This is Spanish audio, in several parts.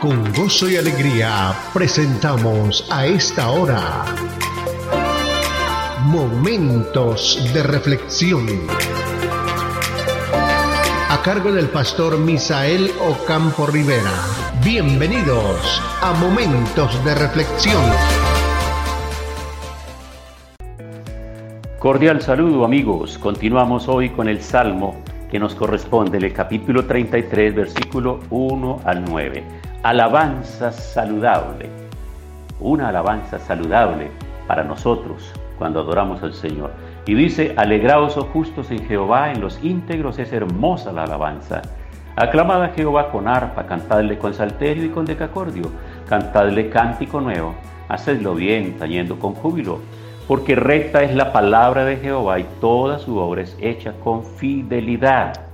Con gozo y alegría presentamos a esta hora Momentos de Reflexión. A cargo del pastor Misael Ocampo Rivera. Bienvenidos a Momentos de Reflexión. Cordial saludo amigos. Continuamos hoy con el Salmo que nos corresponde, el capítulo 33, versículo 1 al 9 alabanza saludable. Una alabanza saludable para nosotros cuando adoramos al Señor. Y dice, alegraos, oh justos en Jehová, en los íntegros es hermosa la alabanza. Aclamad a Jehová con arpa, cantadle con salterio y con decacordio, cantadle cántico nuevo, hacedlo bien, tañendo con júbilo, porque recta es la palabra de Jehová y toda su obra es hecha con fidelidad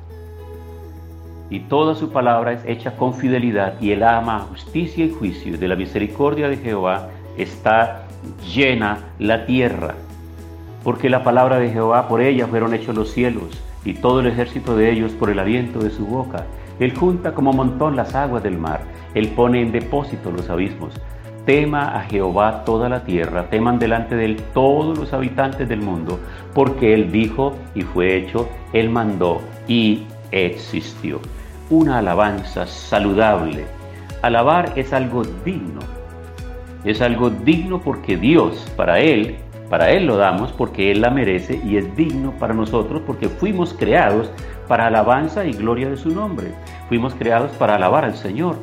y toda su palabra es hecha con fidelidad y él ama justicia y juicio. De la misericordia de Jehová está llena la tierra, porque la palabra de Jehová por ella fueron hechos los cielos y todo el ejército de ellos por el aliento de su boca. Él junta como montón las aguas del mar, él pone en depósito los abismos. Tema a Jehová toda la tierra, teman delante de él todos los habitantes del mundo, porque él dijo y fue hecho, él mandó y existió una alabanza saludable. Alabar es algo digno. Es algo digno porque Dios, para Él, para Él lo damos porque Él la merece y es digno para nosotros porque fuimos creados para alabanza y gloria de su nombre. Fuimos creados para alabar al Señor.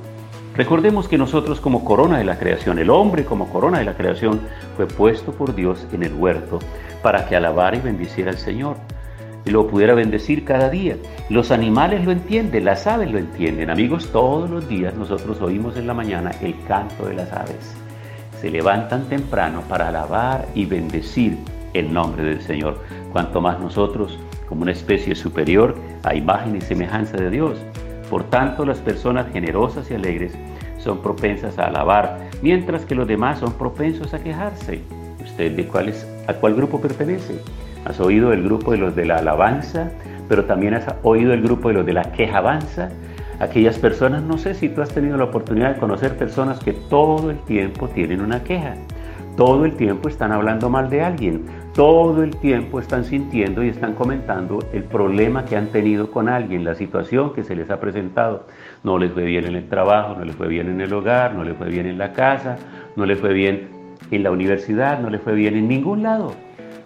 Recordemos que nosotros como corona de la creación, el hombre como corona de la creación, fue puesto por Dios en el huerto para que alabara y bendiciera al Señor lo pudiera bendecir cada día. Los animales lo entienden, las aves lo entienden. Amigos, todos los días nosotros oímos en la mañana el canto de las aves. Se levantan temprano para alabar y bendecir el nombre del Señor. Cuanto más nosotros, como una especie superior a imagen y semejanza de Dios. Por tanto, las personas generosas y alegres son propensas a alabar, mientras que los demás son propensos a quejarse. ¿Usted de cuál a cuál grupo pertenece? Has oído el grupo de los de la alabanza, pero también has oído el grupo de los de la quejabanza. Aquellas personas, no sé si tú has tenido la oportunidad de conocer personas que todo el tiempo tienen una queja. Todo el tiempo están hablando mal de alguien. Todo el tiempo están sintiendo y están comentando el problema que han tenido con alguien, la situación que se les ha presentado. No les fue bien en el trabajo, no les fue bien en el hogar, no les fue bien en la casa, no les fue bien en la universidad, no les fue bien en ningún lado.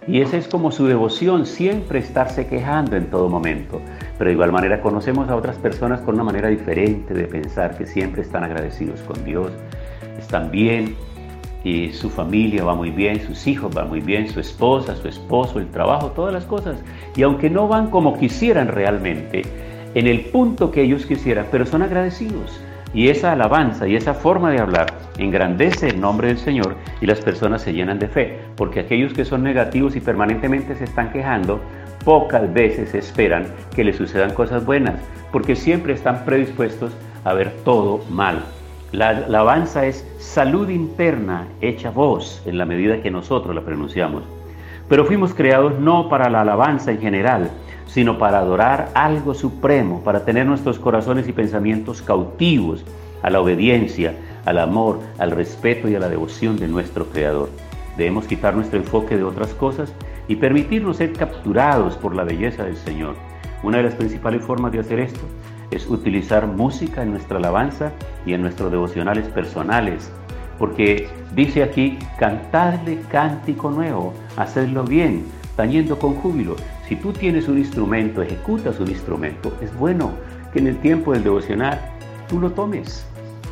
Y esa es como su devoción, siempre estarse quejando en todo momento. Pero de igual manera conocemos a otras personas con una manera diferente de pensar, que siempre están agradecidos con Dios, están bien, y su familia va muy bien, sus hijos van muy bien, su esposa, su esposo, el trabajo, todas las cosas. Y aunque no van como quisieran realmente, en el punto que ellos quisieran, pero son agradecidos. Y esa alabanza y esa forma de hablar engrandece el nombre del Señor y las personas se llenan de fe, porque aquellos que son negativos y permanentemente se están quejando, pocas veces esperan que les sucedan cosas buenas, porque siempre están predispuestos a ver todo mal. La alabanza es salud interna hecha voz en la medida que nosotros la pronunciamos. Pero fuimos creados no para la alabanza en general, sino para adorar algo supremo, para tener nuestros corazones y pensamientos cautivos a la obediencia, al amor, al respeto y a la devoción de nuestro Creador. Debemos quitar nuestro enfoque de otras cosas y permitirnos ser capturados por la belleza del Señor. Una de las principales formas de hacer esto es utilizar música en nuestra alabanza y en nuestros devocionales personales, porque dice aquí, cantadle cántico nuevo, hacedlo bien, tañendo con júbilo. Si tú tienes un instrumento, ejecutas un instrumento, es bueno que en el tiempo del devocional tú lo tomes,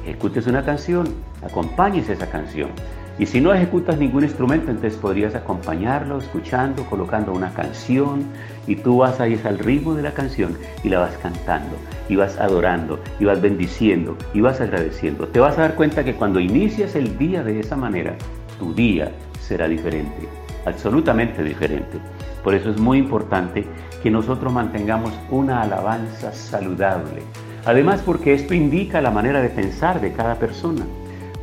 ejecutes una canción, acompañes esa canción. Y si no ejecutas ningún instrumento, entonces podrías acompañarlo escuchando, colocando una canción y tú vas ahí al ritmo de la canción y la vas cantando y vas adorando y vas bendiciendo y vas agradeciendo. Te vas a dar cuenta que cuando inicias el día de esa manera, tu día será diferente, absolutamente diferente. Por eso es muy importante que nosotros mantengamos una alabanza saludable. Además porque esto indica la manera de pensar de cada persona,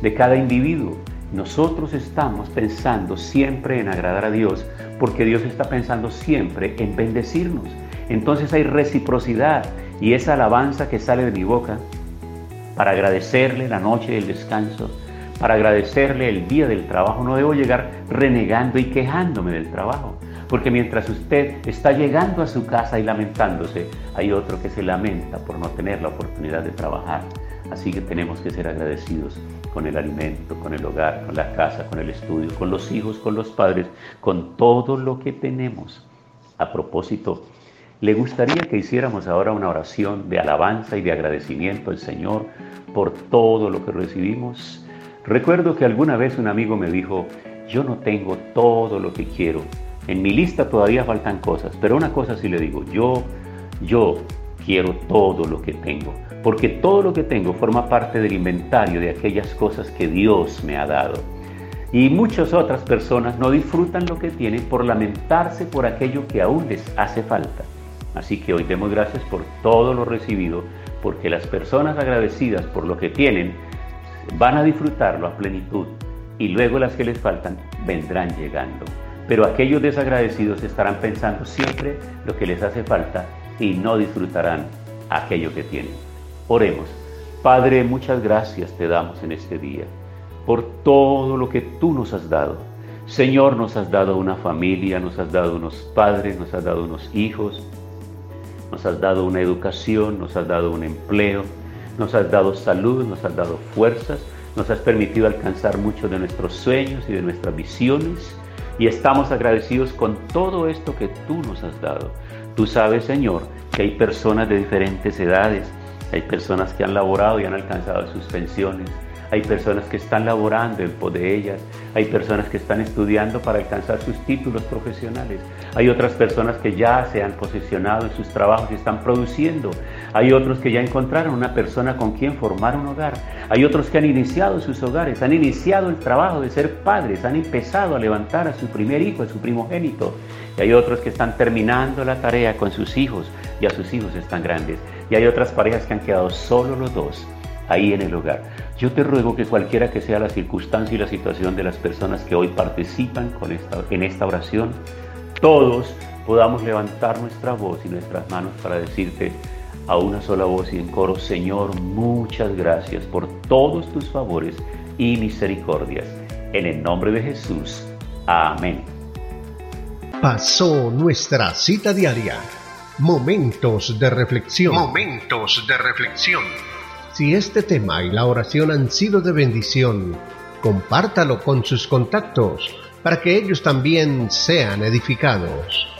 de cada individuo. Nosotros estamos pensando siempre en agradar a Dios porque Dios está pensando siempre en bendecirnos. Entonces hay reciprocidad y esa alabanza que sale de mi boca para agradecerle la noche del descanso, para agradecerle el día del trabajo. No debo llegar renegando y quejándome del trabajo, porque mientras usted está llegando a su casa y lamentándose, hay otro que se lamenta por no tener la oportunidad de trabajar. Así que tenemos que ser agradecidos con el alimento, con el hogar, con la casa, con el estudio, con los hijos, con los padres, con todo lo que tenemos. A propósito, ¿le gustaría que hiciéramos ahora una oración de alabanza y de agradecimiento al Señor por todo lo que recibimos? Recuerdo que alguna vez un amigo me dijo, yo no tengo todo lo que quiero. En mi lista todavía faltan cosas, pero una cosa sí le digo, yo, yo quiero todo lo que tengo porque todo lo que tengo forma parte del inventario de aquellas cosas que Dios me ha dado. Y muchas otras personas no disfrutan lo que tienen por lamentarse por aquello que aún les hace falta. Así que hoy demos gracias por todo lo recibido, porque las personas agradecidas por lo que tienen van a disfrutarlo a plenitud y luego las que les faltan vendrán llegando. Pero aquellos desagradecidos estarán pensando siempre lo que les hace falta y no disfrutarán aquello que tienen. Oremos. Padre, muchas gracias te damos en este día por todo lo que tú nos has dado. Señor, nos has dado una familia, nos has dado unos padres, nos has dado unos hijos, nos has dado una educación, nos has dado un empleo, nos has dado salud, nos has dado fuerzas, nos has permitido alcanzar muchos de nuestros sueños y de nuestras visiones. Y estamos agradecidos con todo esto que tú nos has dado. Tú sabes, Señor, que hay personas de diferentes edades, hay personas que han laborado y han alcanzado sus pensiones. Hay personas que están laborando en pos de ellas. Hay personas que están estudiando para alcanzar sus títulos profesionales. Hay otras personas que ya se han posicionado en sus trabajos y están produciendo. Hay otros que ya encontraron una persona con quien formar un hogar. Hay otros que han iniciado sus hogares, han iniciado el trabajo de ser padres, han empezado a levantar a su primer hijo, a su primogénito. Y hay otros que están terminando la tarea con sus hijos, y a sus hijos están grandes. Y hay otras parejas que han quedado solo los dos ahí en el hogar. Yo te ruego que cualquiera que sea la circunstancia y la situación de las personas que hoy participan con esta, en esta oración, todos podamos levantar nuestra voz y nuestras manos para decirte a una sola voz y en coro, Señor, muchas gracias por todos tus favores y misericordias. En el nombre de Jesús. Amén. Pasó nuestra cita diaria Momentos de reflexión. Momentos de reflexión. Si este tema y la oración han sido de bendición, compártalo con sus contactos para que ellos también sean edificados.